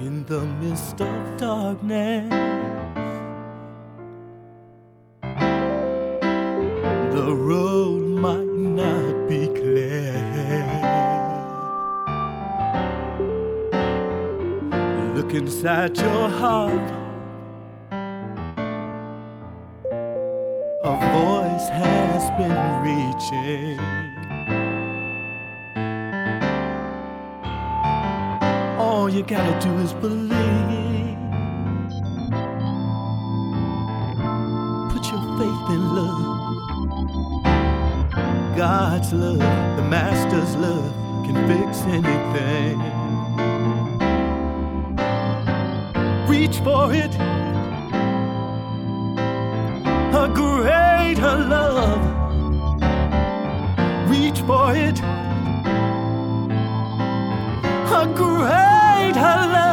in the midst of darkness. The road might not be clear. Look inside your heart. A voice has been reaching. you gotta do is believe. Put your faith in love. God's love, the Master's love, can fix anything. Reach for it. A greater love. Reach for it. A greater her love.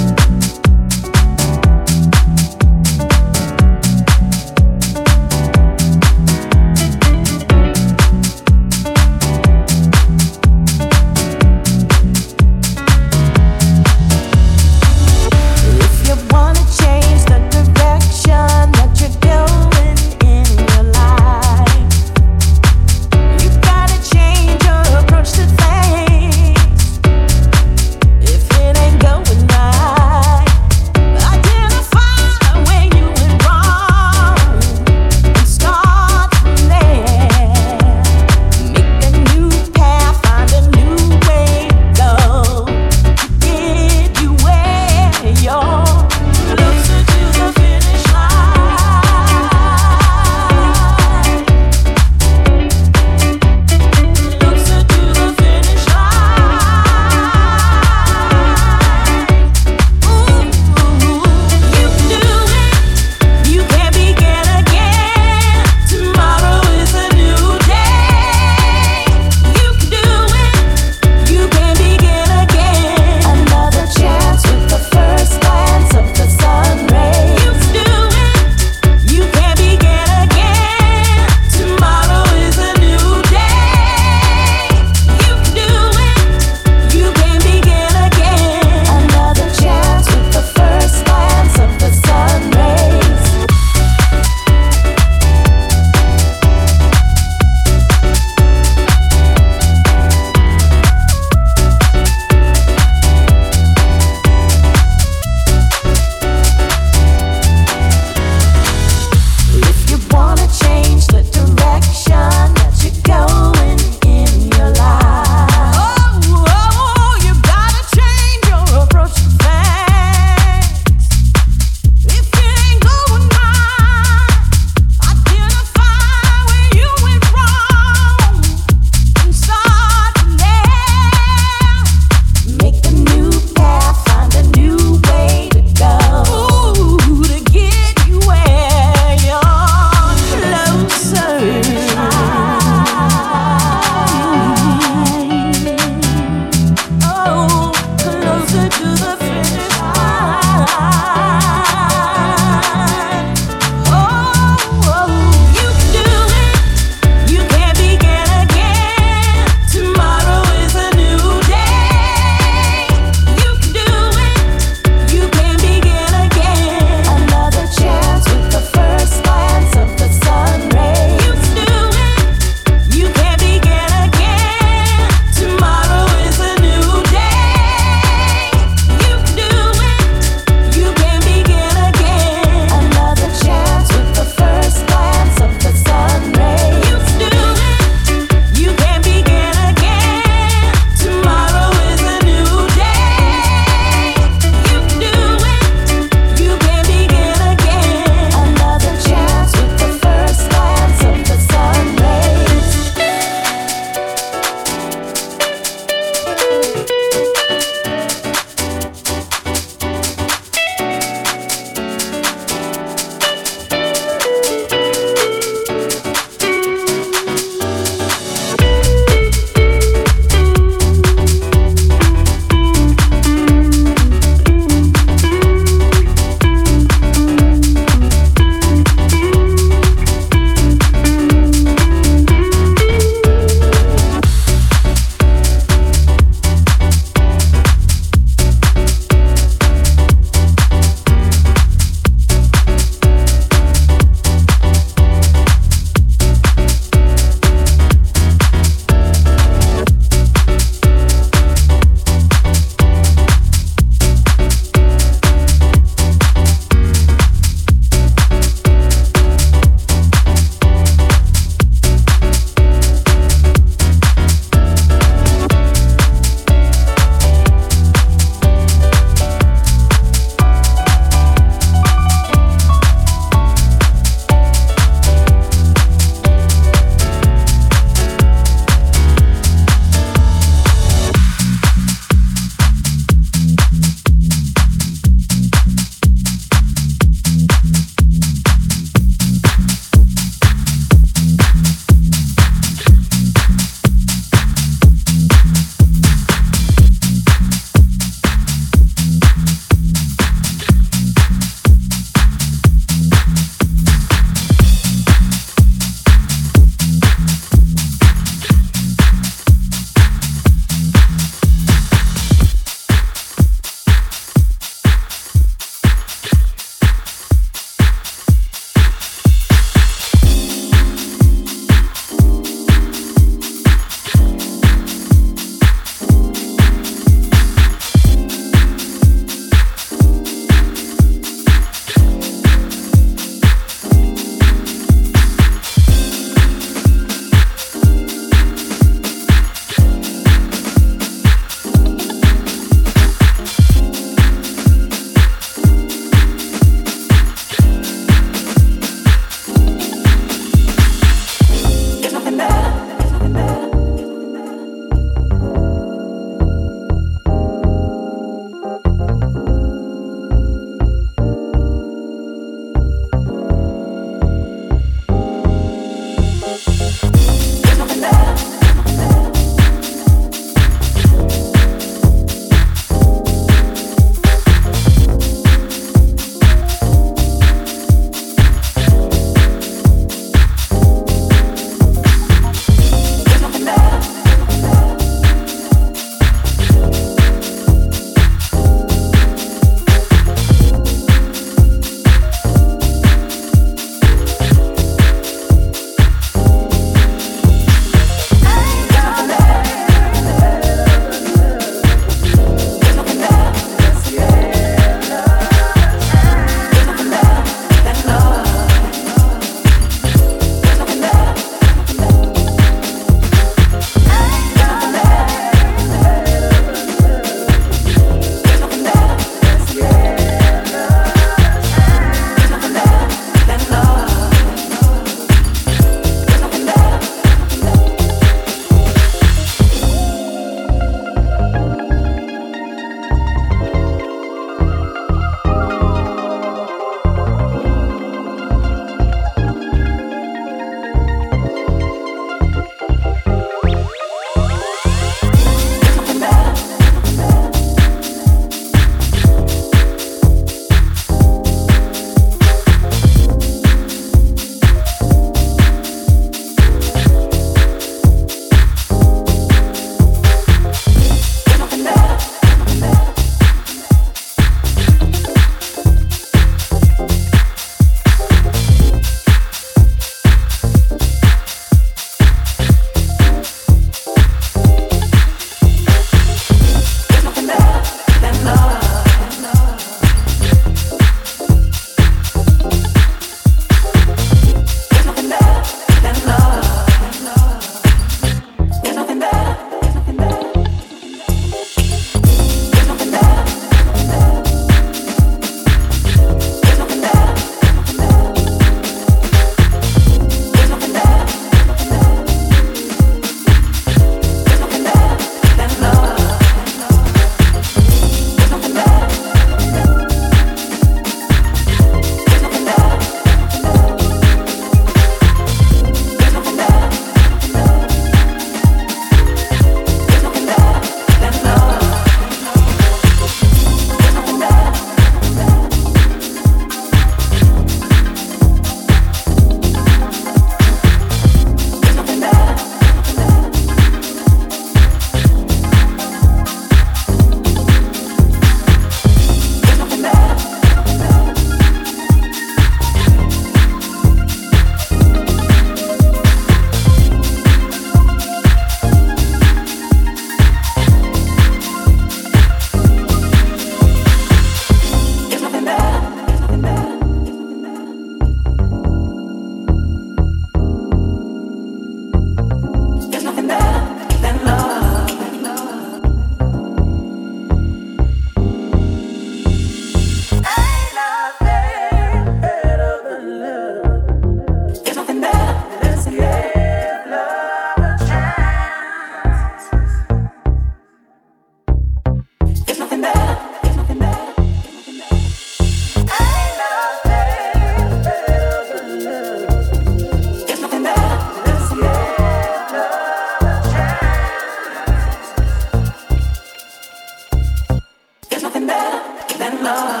Love.